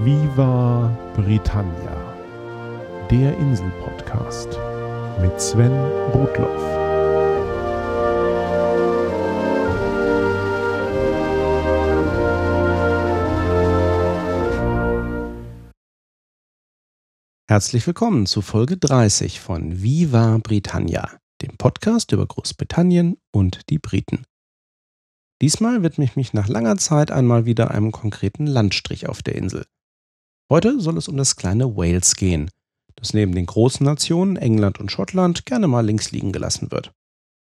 Viva Britannia, der Insel-Podcast mit Sven Rudloff. Herzlich willkommen zu Folge 30 von Viva Britannia, dem Podcast über Großbritannien und die Briten. Diesmal widme ich mich nach langer Zeit einmal wieder einem konkreten Landstrich auf der Insel. Heute soll es um das kleine Wales gehen, das neben den großen Nationen England und Schottland gerne mal links liegen gelassen wird.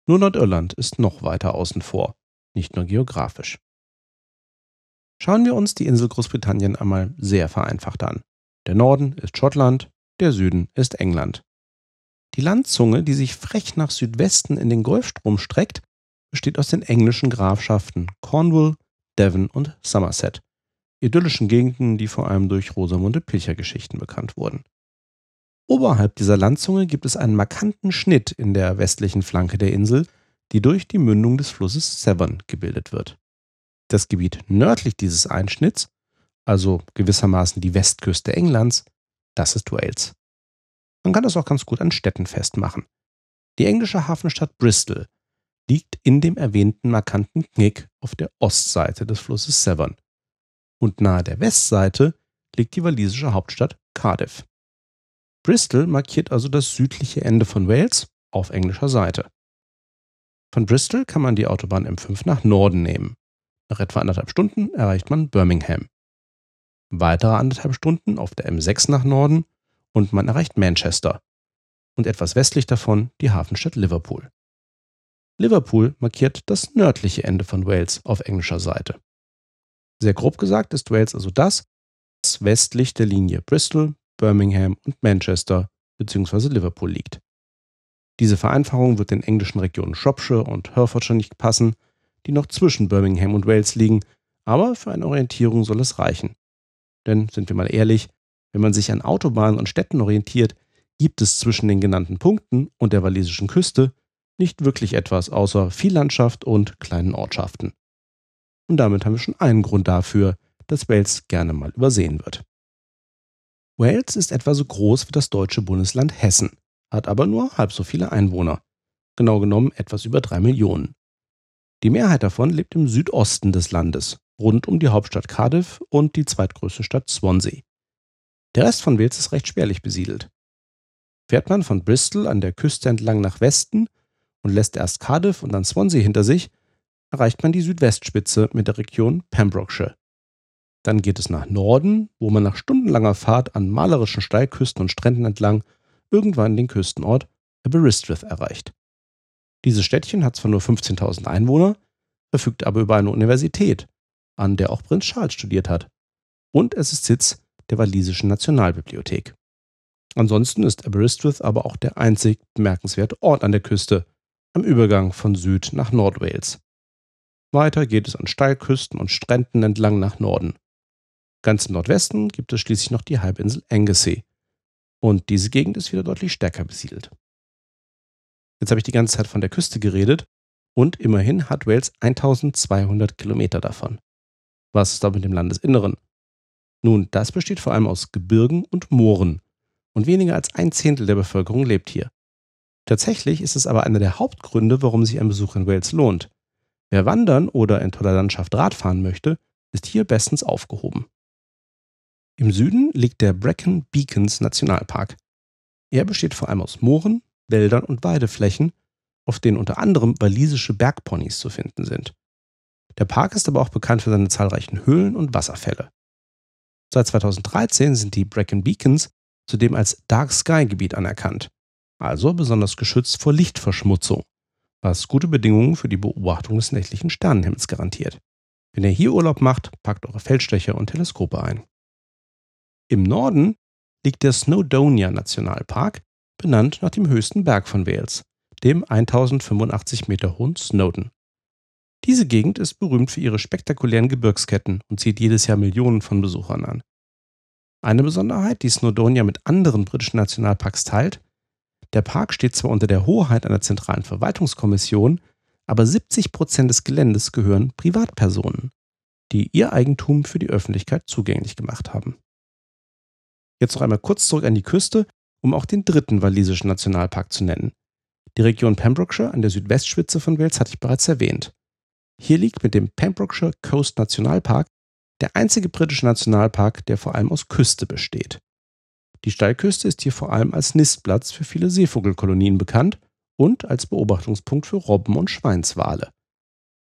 Nur Nordirland ist noch weiter außen vor, nicht nur geografisch. Schauen wir uns die Insel Großbritannien einmal sehr vereinfacht an. Der Norden ist Schottland, der Süden ist England. Die Landzunge, die sich frech nach Südwesten in den Golfstrom streckt, besteht aus den englischen Grafschaften Cornwall, Devon und Somerset, idyllischen Gegenden, die vor allem durch Rosamunde Pilcher-Geschichten bekannt wurden. Oberhalb dieser Landzunge gibt es einen markanten Schnitt in der westlichen Flanke der Insel, die durch die Mündung des Flusses Severn gebildet wird. Das Gebiet nördlich dieses Einschnitts, also gewissermaßen die Westküste Englands, das ist Wales. Man kann das auch ganz gut an Städten festmachen. Die englische Hafenstadt Bristol liegt in dem erwähnten markanten Knick auf der Ostseite des Flusses Severn. Und nahe der Westseite liegt die walisische Hauptstadt Cardiff. Bristol markiert also das südliche Ende von Wales auf englischer Seite. Von Bristol kann man die Autobahn M5 nach Norden nehmen. Nach etwa anderthalb Stunden erreicht man Birmingham. Weitere anderthalb Stunden auf der M6 nach Norden und man erreicht Manchester. Und etwas westlich davon die Hafenstadt Liverpool. Liverpool markiert das nördliche Ende von Wales auf englischer Seite. Sehr grob gesagt ist Wales also das, was westlich der Linie Bristol, Birmingham und Manchester bzw. Liverpool liegt. Diese Vereinfachung wird den englischen Regionen Shropshire und Herefordshire nicht passen, die noch zwischen Birmingham und Wales liegen, aber für eine Orientierung soll es reichen. Denn, sind wir mal ehrlich, wenn man sich an Autobahnen und Städten orientiert, gibt es zwischen den genannten Punkten und der walisischen Küste nicht wirklich etwas außer viel Landschaft und kleinen Ortschaften. Und damit haben wir schon einen Grund dafür, dass Wales gerne mal übersehen wird. Wales ist etwa so groß wie das deutsche Bundesland Hessen, hat aber nur halb so viele Einwohner, genau genommen etwas über drei Millionen. Die Mehrheit davon lebt im Südosten des Landes, rund um die Hauptstadt Cardiff und die zweitgrößte Stadt Swansea. Der Rest von Wales ist recht spärlich besiedelt. Fährt man von Bristol an der Küste entlang nach Westen und lässt erst Cardiff und dann Swansea hinter sich, erreicht man die Südwestspitze mit der Region Pembrokeshire. Dann geht es nach Norden, wo man nach stundenlanger Fahrt an malerischen Steilküsten und Stränden entlang irgendwann den Küstenort Aberystwyth erreicht. Dieses Städtchen hat zwar nur 15.000 Einwohner, verfügt aber über eine Universität, an der auch Prinz Charles studiert hat. Und es ist Sitz der walisischen Nationalbibliothek. Ansonsten ist Aberystwyth aber auch der einzig bemerkenswerte Ort an der Küste, am Übergang von Süd nach Nordwales. Weiter geht es an Steilküsten und Stränden entlang nach Norden. Ganz im Nordwesten gibt es schließlich noch die Halbinsel Anglesey. Und diese Gegend ist wieder deutlich stärker besiedelt. Jetzt habe ich die ganze Zeit von der Küste geredet und immerhin hat Wales 1200 Kilometer davon. Was ist da mit dem Landesinneren? Nun, das besteht vor allem aus Gebirgen und Mooren und weniger als ein Zehntel der Bevölkerung lebt hier. Tatsächlich ist es aber einer der Hauptgründe, warum sich ein Besuch in Wales lohnt. Wer wandern oder in toller Landschaft Radfahren möchte, ist hier bestens aufgehoben. Im Süden liegt der Brecon Beacons Nationalpark. Er besteht vor allem aus Mooren, Wäldern und Weideflächen, auf denen unter anderem walisische Bergponys zu finden sind. Der Park ist aber auch bekannt für seine zahlreichen Höhlen und Wasserfälle. Seit 2013 sind die Brecon Beacons zudem als Dark Sky Gebiet anerkannt also besonders geschützt vor Lichtverschmutzung, was gute Bedingungen für die Beobachtung des nächtlichen Sternenhimmels garantiert. Wenn ihr hier Urlaub macht, packt eure Feldstecher und Teleskope ein. Im Norden liegt der Snowdonia Nationalpark, benannt nach dem höchsten Berg von Wales, dem 1085 Meter hohen Snowdon. Diese Gegend ist berühmt für ihre spektakulären Gebirgsketten und zieht jedes Jahr Millionen von Besuchern an. Eine Besonderheit, die Snowdonia mit anderen britischen Nationalparks teilt, der Park steht zwar unter der Hoheit einer zentralen Verwaltungskommission, aber 70 Prozent des Geländes gehören Privatpersonen, die ihr Eigentum für die Öffentlichkeit zugänglich gemacht haben. Jetzt noch einmal kurz zurück an die Küste, um auch den dritten walisischen Nationalpark zu nennen. Die Region Pembrokeshire an der Südwestspitze von Wales hatte ich bereits erwähnt. Hier liegt mit dem Pembrokeshire Coast Nationalpark der einzige britische Nationalpark, der vor allem aus Küste besteht. Die Steilküste ist hier vor allem als Nistplatz für viele Seevogelkolonien bekannt und als Beobachtungspunkt für Robben und Schweinswale.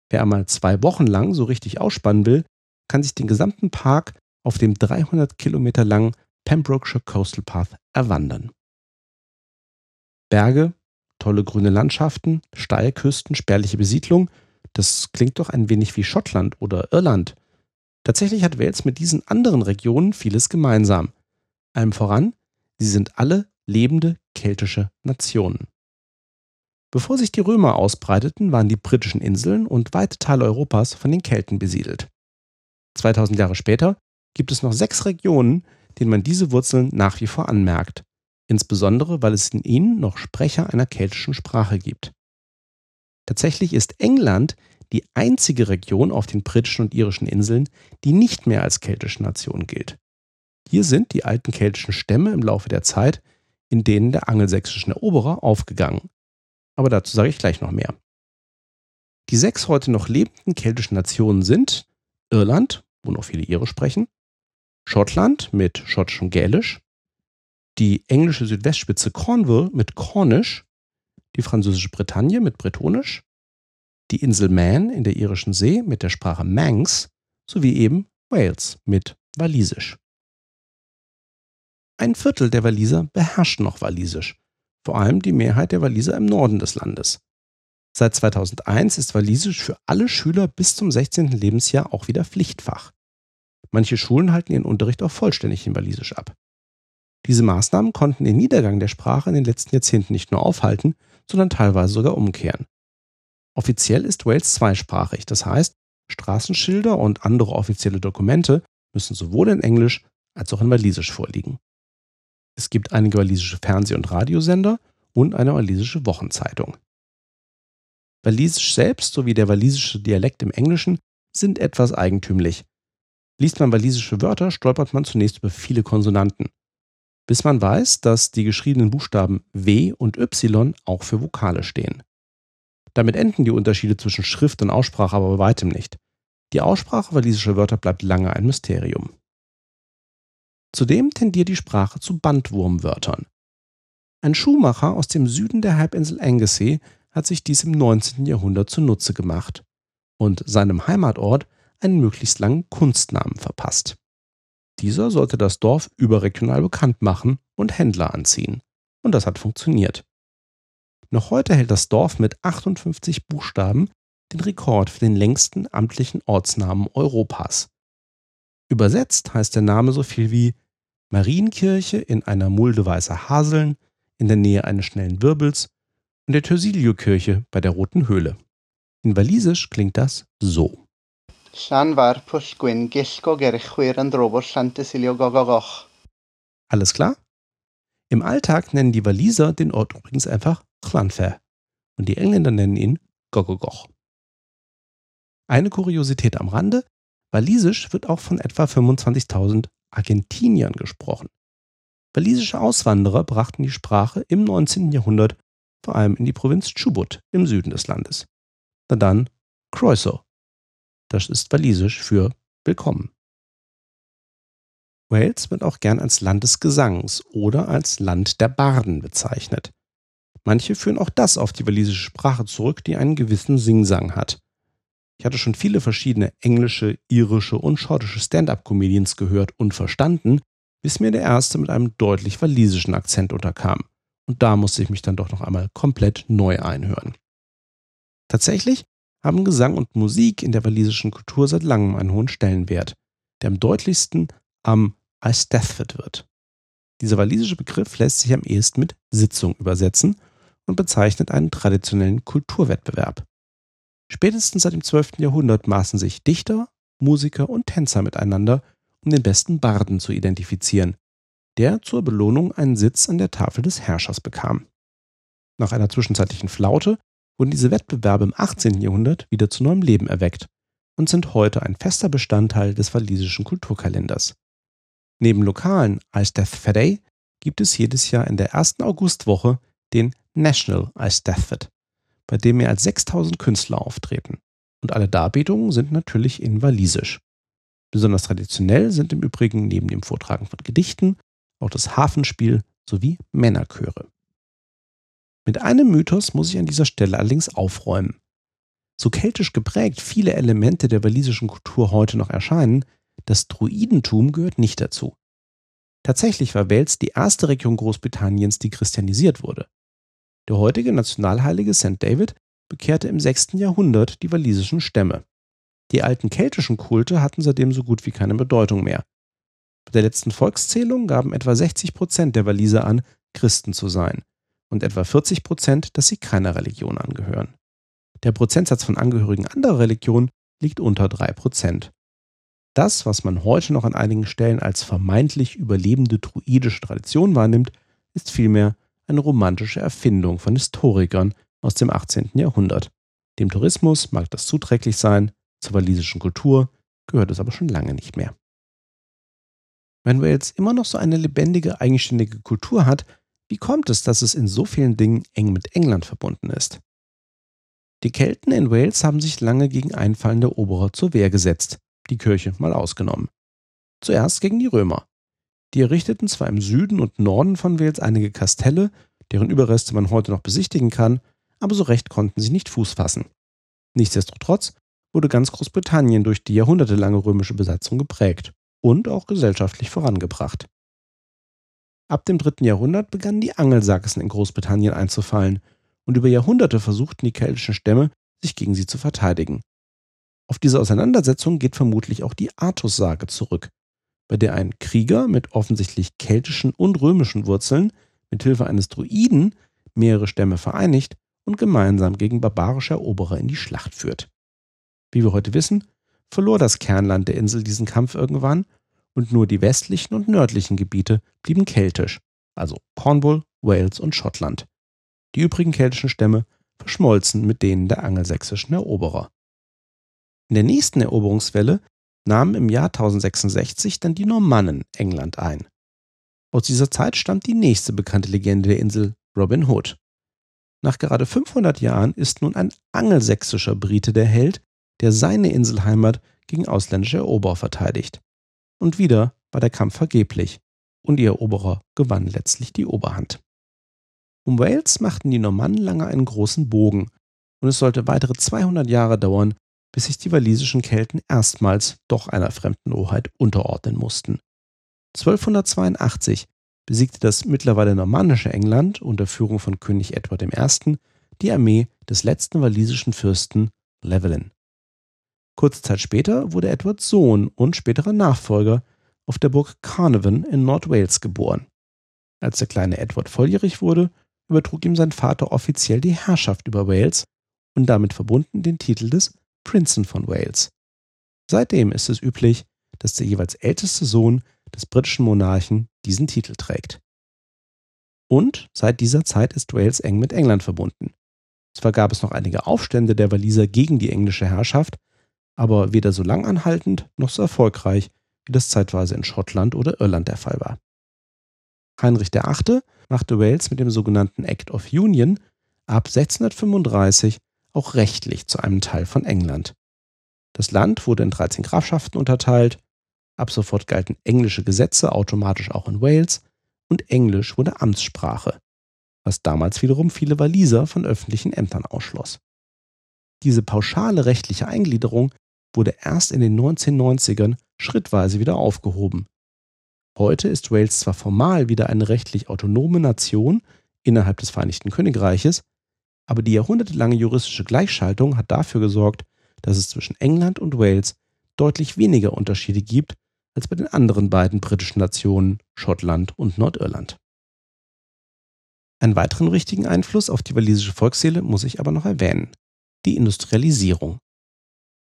Wer einmal zwei Wochen lang so richtig ausspannen will, kann sich den gesamten Park auf dem 300 Kilometer langen Pembrokeshire Coastal Path erwandern. Berge, tolle grüne Landschaften, Steilküsten, spärliche Besiedlung, das klingt doch ein wenig wie Schottland oder Irland. Tatsächlich hat Wales mit diesen anderen Regionen vieles gemeinsam. Allem voran, sie sind alle lebende keltische Nationen. Bevor sich die Römer ausbreiteten, waren die britischen Inseln und weite Teile Europas von den Kelten besiedelt. 2000 Jahre später gibt es noch sechs Regionen, denen man diese Wurzeln nach wie vor anmerkt, insbesondere weil es in ihnen noch Sprecher einer keltischen Sprache gibt. Tatsächlich ist England die einzige Region auf den britischen und irischen Inseln, die nicht mehr als keltische Nation gilt. Hier sind die alten keltischen Stämme im Laufe der Zeit in denen der angelsächsischen Eroberer aufgegangen. Aber dazu sage ich gleich noch mehr. Die sechs heute noch lebenden keltischen Nationen sind Irland, wo noch viele Irisch sprechen, Schottland mit schottischem Gälisch, die englische Südwestspitze Cornwall mit Cornisch, die französische Bretagne mit Bretonisch, die Insel Man in der irischen See mit der Sprache Manx sowie eben Wales mit Walisisch. Ein Viertel der Waliser beherrscht noch Walisisch, vor allem die Mehrheit der Waliser im Norden des Landes. Seit 2001 ist Walisisch für alle Schüler bis zum 16. Lebensjahr auch wieder Pflichtfach. Manche Schulen halten ihren Unterricht auch vollständig in Walisisch ab. Diese Maßnahmen konnten den Niedergang der Sprache in den letzten Jahrzehnten nicht nur aufhalten, sondern teilweise sogar umkehren. Offiziell ist Wales zweisprachig, das heißt, Straßenschilder und andere offizielle Dokumente müssen sowohl in Englisch als auch in Walisisch vorliegen. Es gibt einige walisische Fernseh- und Radiosender und eine walisische Wochenzeitung. Walisisch selbst sowie der walisische Dialekt im Englischen sind etwas eigentümlich. Liest man walisische Wörter, stolpert man zunächst über viele Konsonanten, bis man weiß, dass die geschriebenen Buchstaben W und Y auch für Vokale stehen. Damit enden die Unterschiede zwischen Schrift und Aussprache aber bei weitem nicht. Die Aussprache walisischer Wörter bleibt lange ein Mysterium. Zudem tendiert die Sprache zu Bandwurmwörtern. Ein Schuhmacher aus dem Süden der Halbinsel Anglesey hat sich dies im 19. Jahrhundert zunutze gemacht und seinem Heimatort einen möglichst langen Kunstnamen verpasst. Dieser sollte das Dorf überregional bekannt machen und Händler anziehen. Und das hat funktioniert. Noch heute hält das Dorf mit 58 Buchstaben den Rekord für den längsten amtlichen Ortsnamen Europas. Übersetzt heißt der Name so viel wie Marienkirche in einer Mulde weißer Haseln in der Nähe eines schnellen Wirbels und der Thursilio-Kirche bei der Roten Höhle. In Walisisch klingt das so. Alles klar? Im Alltag nennen die Waliser den Ort übrigens einfach Llanfair und die Engländer nennen ihn Gogogoch. Eine Kuriosität am Rande, Walisisch wird auch von etwa 25.000 Argentiniern gesprochen. Walisische Auswanderer brachten die Sprache im 19. Jahrhundert vor allem in die Provinz Chubut im Süden des Landes. Na dann Croeso. Das ist walisisch für willkommen. Wales wird auch gern als Land des Gesangs oder als Land der Barden bezeichnet. Manche führen auch das auf die walisische Sprache zurück, die einen gewissen Singsang hat. Ich hatte schon viele verschiedene englische, irische und schottische Stand-up-Comedians gehört und verstanden, bis mir der erste mit einem deutlich walisischen Akzent unterkam. Und da musste ich mich dann doch noch einmal komplett neu einhören. Tatsächlich haben Gesang und Musik in der walisischen Kultur seit langem einen hohen Stellenwert, der am deutlichsten am Eisteddfod wird. Dieser walisische Begriff lässt sich am ehesten mit Sitzung übersetzen und bezeichnet einen traditionellen Kulturwettbewerb. Spätestens seit dem 12. Jahrhundert maßen sich Dichter, Musiker und Tänzer miteinander, um den besten Barden zu identifizieren, der zur Belohnung einen Sitz an der Tafel des Herrschers bekam. Nach einer zwischenzeitlichen Flaute wurden diese Wettbewerbe im 18. Jahrhundert wieder zu neuem Leben erweckt und sind heute ein fester Bestandteil des walisischen Kulturkalenders. Neben lokalen Ice Death Friday gibt es jedes Jahr in der ersten Augustwoche den National Ice Death Fit, bei dem mehr als 6000 Künstler auftreten. Und alle Darbietungen sind natürlich in Walisisch. Besonders traditionell sind im Übrigen neben dem Vortragen von Gedichten auch das Hafenspiel sowie Männerchöre. Mit einem Mythos muss ich an dieser Stelle allerdings aufräumen. So keltisch geprägt viele Elemente der walisischen Kultur heute noch erscheinen, das Druidentum gehört nicht dazu. Tatsächlich war Wales die erste Region Großbritanniens, die christianisiert wurde. Der heutige Nationalheilige St. David bekehrte im 6. Jahrhundert die walisischen Stämme. Die alten keltischen Kulte hatten seitdem so gut wie keine Bedeutung mehr. Bei der letzten Volkszählung gaben etwa 60 Prozent der Waliser an, Christen zu sein und etwa 40 Prozent, dass sie keiner Religion angehören. Der Prozentsatz von Angehörigen anderer Religionen liegt unter 3 Prozent. Das, was man heute noch an einigen Stellen als vermeintlich überlebende druidische Tradition wahrnimmt, ist vielmehr eine romantische Erfindung von Historikern aus dem 18. Jahrhundert. Dem Tourismus mag das zuträglich sein, zur walisischen Kultur gehört es aber schon lange nicht mehr. Wenn Wales immer noch so eine lebendige, eigenständige Kultur hat, wie kommt es, dass es in so vielen Dingen eng mit England verbunden ist? Die Kelten in Wales haben sich lange gegen einfallende Eroberer zur Wehr gesetzt, die Kirche mal ausgenommen. Zuerst gegen die Römer. Die errichteten zwar im Süden und Norden von Wales einige Kastelle, deren Überreste man heute noch besichtigen kann, aber so recht konnten sie nicht Fuß fassen. Nichtsdestotrotz wurde ganz Großbritannien durch die jahrhundertelange römische Besatzung geprägt und auch gesellschaftlich vorangebracht. Ab dem dritten Jahrhundert begannen die Angelsachsen in Großbritannien einzufallen und über Jahrhunderte versuchten die keltischen Stämme, sich gegen sie zu verteidigen. Auf diese Auseinandersetzung geht vermutlich auch die Artussage zurück, bei der ein Krieger mit offensichtlich keltischen und römischen Wurzeln mit Hilfe eines Druiden mehrere Stämme vereinigt und gemeinsam gegen barbarische Eroberer in die Schlacht führt. Wie wir heute wissen, verlor das Kernland der Insel diesen Kampf irgendwann und nur die westlichen und nördlichen Gebiete blieben keltisch, also Cornwall, Wales und Schottland. Die übrigen keltischen Stämme verschmolzen mit denen der angelsächsischen Eroberer. In der nächsten Eroberungswelle nahmen im Jahr 1066 dann die Normannen England ein. Aus dieser Zeit stammt die nächste bekannte Legende der Insel, Robin Hood. Nach gerade 500 Jahren ist nun ein angelsächsischer Brite der Held, der seine Inselheimat gegen ausländische Eroberer verteidigt. Und wieder war der Kampf vergeblich und die Eroberer gewannen letztlich die Oberhand. Um Wales machten die Normannen lange einen großen Bogen und es sollte weitere 200 Jahre dauern, bis sich die walisischen Kelten erstmals doch einer fremden Hoheit unterordnen mussten. 1282 besiegte das mittlerweile normannische England unter Führung von König Edward I. die Armee des letzten walisischen Fürsten Llewellyn. Kurze Zeit später wurde Edwards Sohn und späterer Nachfolger auf der Burg Carnarvon in Nordwales geboren. Als der kleine Edward volljährig wurde, übertrug ihm sein Vater offiziell die Herrschaft über Wales und damit verbunden den Titel des Prinzen von Wales. Seitdem ist es üblich, dass der jeweils älteste Sohn des britischen Monarchen diesen Titel trägt. Und seit dieser Zeit ist Wales eng mit England verbunden. Zwar gab es noch einige Aufstände der Waliser gegen die englische Herrschaft, aber weder so langanhaltend noch so erfolgreich, wie das zeitweise in Schottland oder Irland der Fall war. Heinrich VIII. machte Wales mit dem sogenannten Act of Union ab 1635 auch rechtlich zu einem Teil von England. Das Land wurde in 13 Grafschaften unterteilt, ab sofort galten englische Gesetze automatisch auch in Wales und Englisch wurde Amtssprache, was damals wiederum viele Waliser von öffentlichen Ämtern ausschloss. Diese pauschale rechtliche Eingliederung wurde erst in den 1990ern schrittweise wieder aufgehoben. Heute ist Wales zwar formal wieder eine rechtlich autonome Nation innerhalb des Vereinigten Königreiches, aber die jahrhundertelange juristische Gleichschaltung hat dafür gesorgt, dass es zwischen England und Wales deutlich weniger Unterschiede gibt als bei den anderen beiden britischen Nationen Schottland und Nordirland. Einen weiteren wichtigen Einfluss auf die walisische Volksseele muss ich aber noch erwähnen, die Industrialisierung.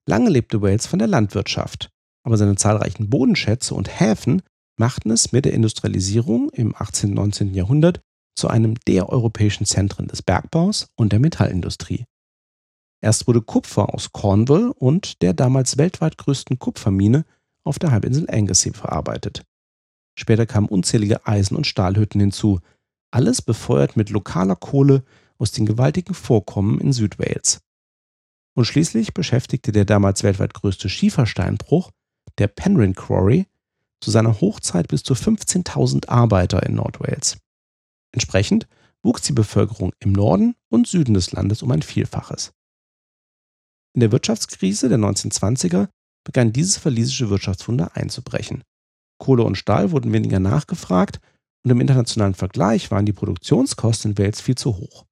Lange lebte Wales von der Landwirtschaft, aber seine zahlreichen Bodenschätze und Häfen machten es mit der Industrialisierung im 18. und 19. Jahrhundert zu einem der europäischen Zentren des Bergbaus und der Metallindustrie. Erst wurde Kupfer aus Cornwall und der damals weltweit größten Kupfermine auf der Halbinsel Anglesey verarbeitet. Später kamen unzählige Eisen- und Stahlhütten hinzu, alles befeuert mit lokaler Kohle aus den gewaltigen Vorkommen in Südwales. Und schließlich beschäftigte der damals weltweit größte Schiefersteinbruch, der Penryn Quarry, zu seiner Hochzeit bis zu 15.000 Arbeiter in Nordwales. Entsprechend wuchs die Bevölkerung im Norden und Süden des Landes um ein Vielfaches. In der Wirtschaftskrise der 1920er begann dieses walisische Wirtschaftswunder einzubrechen. Kohle und Stahl wurden weniger nachgefragt und im internationalen Vergleich waren die Produktionskosten in Wales viel zu hoch.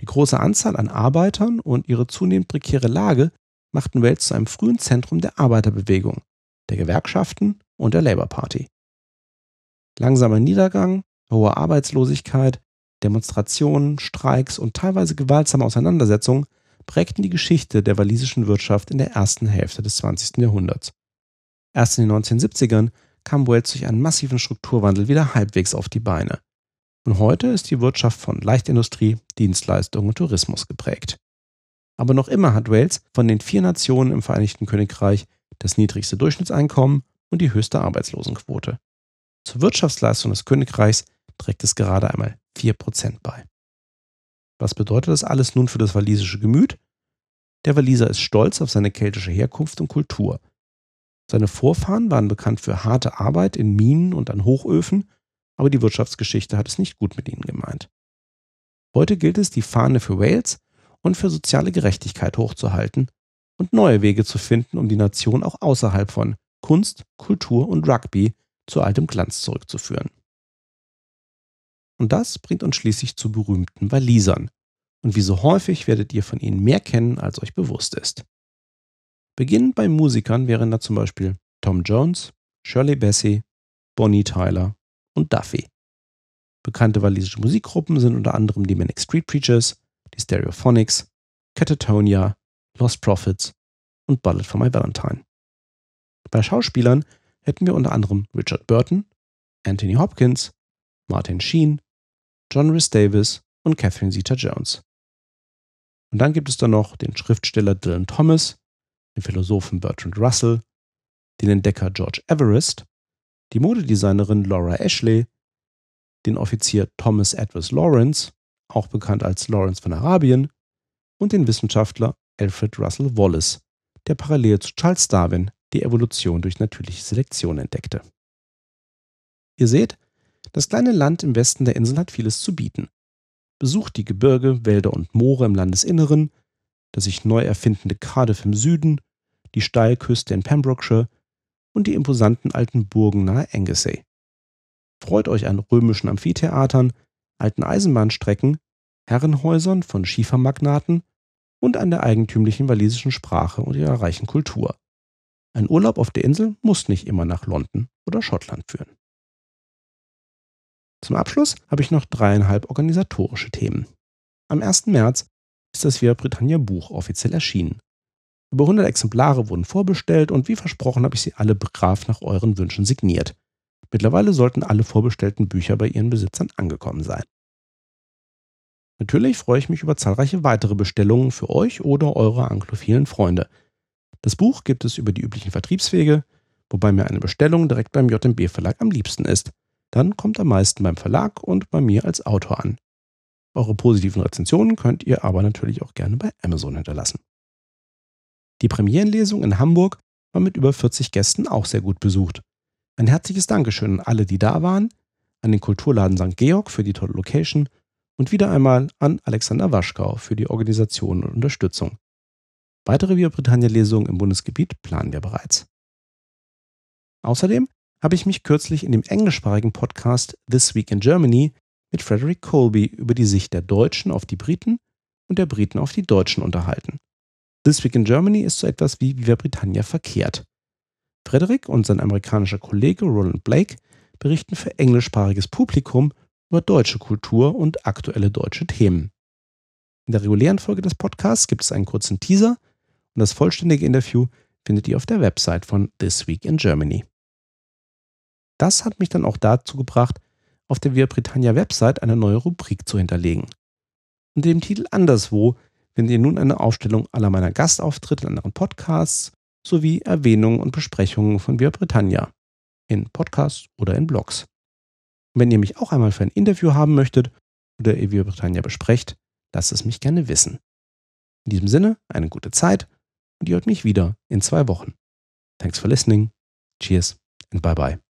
Die große Anzahl an Arbeitern und ihre zunehmend prekäre Lage machten Wales zu einem frühen Zentrum der Arbeiterbewegung, der Gewerkschaften und der Labour Party. Langsamer Niedergang, hohe Arbeitslosigkeit, Demonstrationen, Streiks und teilweise gewaltsame Auseinandersetzungen prägten die Geschichte der walisischen Wirtschaft in der ersten Hälfte des 20. Jahrhunderts. Erst in den 1970ern kam Wales durch einen massiven Strukturwandel wieder halbwegs auf die Beine. Und heute ist die Wirtschaft von Leichtindustrie, Dienstleistungen und Tourismus geprägt. Aber noch immer hat Wales von den vier Nationen im Vereinigten Königreich das niedrigste Durchschnittseinkommen und die höchste Arbeitslosenquote. Zur Wirtschaftsleistung des Königreichs trägt es gerade einmal 4% bei. Was bedeutet das alles nun für das walisische Gemüt? Der Waliser ist stolz auf seine keltische Herkunft und Kultur. Seine Vorfahren waren bekannt für harte Arbeit in Minen und an Hochöfen, aber die Wirtschaftsgeschichte hat es nicht gut mit ihnen gemeint. Heute gilt es, die Fahne für Wales und für soziale Gerechtigkeit hochzuhalten und neue Wege zu finden, um die Nation auch außerhalb von Kunst, Kultur und Rugby zu altem Glanz zurückzuführen. Und das bringt uns schließlich zu berühmten Walisern. Und wie so häufig werdet ihr von ihnen mehr kennen, als euch bewusst ist. Beginnend bei Musikern wären da zum Beispiel Tom Jones, Shirley Bassey, Bonnie Tyler und Duffy. Bekannte walisische Musikgruppen sind unter anderem die Manic Street Preachers, die Stereophonics, Catatonia, Lost Prophets und Bullet for My Valentine. Bei Schauspielern hätten wir unter anderem Richard Burton, Anthony Hopkins, Martin Sheen, John Rhys Davis und Catherine Zeta-Jones. Und dann gibt es da noch den Schriftsteller Dylan Thomas, den Philosophen Bertrand Russell, den Entdecker George Everest, die Modedesignerin Laura Ashley, den Offizier Thomas Edwards Lawrence, auch bekannt als Lawrence von Arabien, und den Wissenschaftler Alfred Russel Wallace, der parallel zu Charles Darwin die Evolution durch natürliche Selektion entdeckte. Ihr seht, das kleine Land im Westen der Insel hat vieles zu bieten. Besucht die Gebirge, Wälder und Moore im Landesinneren, das sich neu erfindende Cardiff im Süden, die Steilküste in Pembrokeshire und die imposanten alten Burgen nahe Anglesey. Freut euch an römischen Amphitheatern, alten Eisenbahnstrecken, Herrenhäusern von Schiefermagnaten und an der eigentümlichen walisischen Sprache und ihrer reichen Kultur. Ein Urlaub auf der Insel muss nicht immer nach London oder Schottland führen. Zum Abschluss habe ich noch dreieinhalb organisatorische Themen. Am 1. März ist das Via Britannia Buch offiziell erschienen. Über 100 Exemplare wurden vorbestellt und wie versprochen habe ich sie alle brav nach euren Wünschen signiert. Mittlerweile sollten alle vorbestellten Bücher bei ihren Besitzern angekommen sein. Natürlich freue ich mich über zahlreiche weitere Bestellungen für euch oder eure anglophilen Freunde. Das Buch gibt es über die üblichen Vertriebswege, wobei mir eine Bestellung direkt beim JMB Verlag am liebsten ist dann kommt am meisten beim Verlag und bei mir als Autor an. Eure positiven Rezensionen könnt ihr aber natürlich auch gerne bei Amazon hinterlassen. Die Premierenlesung in Hamburg war mit über 40 Gästen auch sehr gut besucht. Ein herzliches Dankeschön an alle, die da waren, an den Kulturladen St. Georg für die tolle Location und wieder einmal an Alexander Waschkau für die Organisation und Unterstützung. Weitere Via Britannia-Lesungen im Bundesgebiet planen wir bereits. Außerdem habe ich mich kürzlich in dem englischsprachigen Podcast This Week in Germany mit Frederick Colby über die Sicht der Deutschen auf die Briten und der Briten auf die Deutschen unterhalten. This Week in Germany ist so etwas wie Viva Britannia verkehrt. Frederick und sein amerikanischer Kollege Roland Blake berichten für englischsprachiges Publikum über deutsche Kultur und aktuelle deutsche Themen. In der regulären Folge des Podcasts gibt es einen kurzen Teaser und das vollständige Interview findet ihr auf der Website von This Week in Germany. Das hat mich dann auch dazu gebracht, auf der Via Britannia Website eine neue Rubrik zu hinterlegen. Unter dem Titel Anderswo findet ihr nun eine Aufstellung aller meiner Gastauftritte in anderen Podcasts sowie Erwähnungen und Besprechungen von Via Britannia. in Podcasts oder in Blogs. wenn ihr mich auch einmal für ein Interview haben möchtet oder ihr Viva Britannia besprecht, lasst es mich gerne wissen. In diesem Sinne, eine gute Zeit und ihr hört mich wieder in zwei Wochen. Thanks for listening. Cheers and bye bye.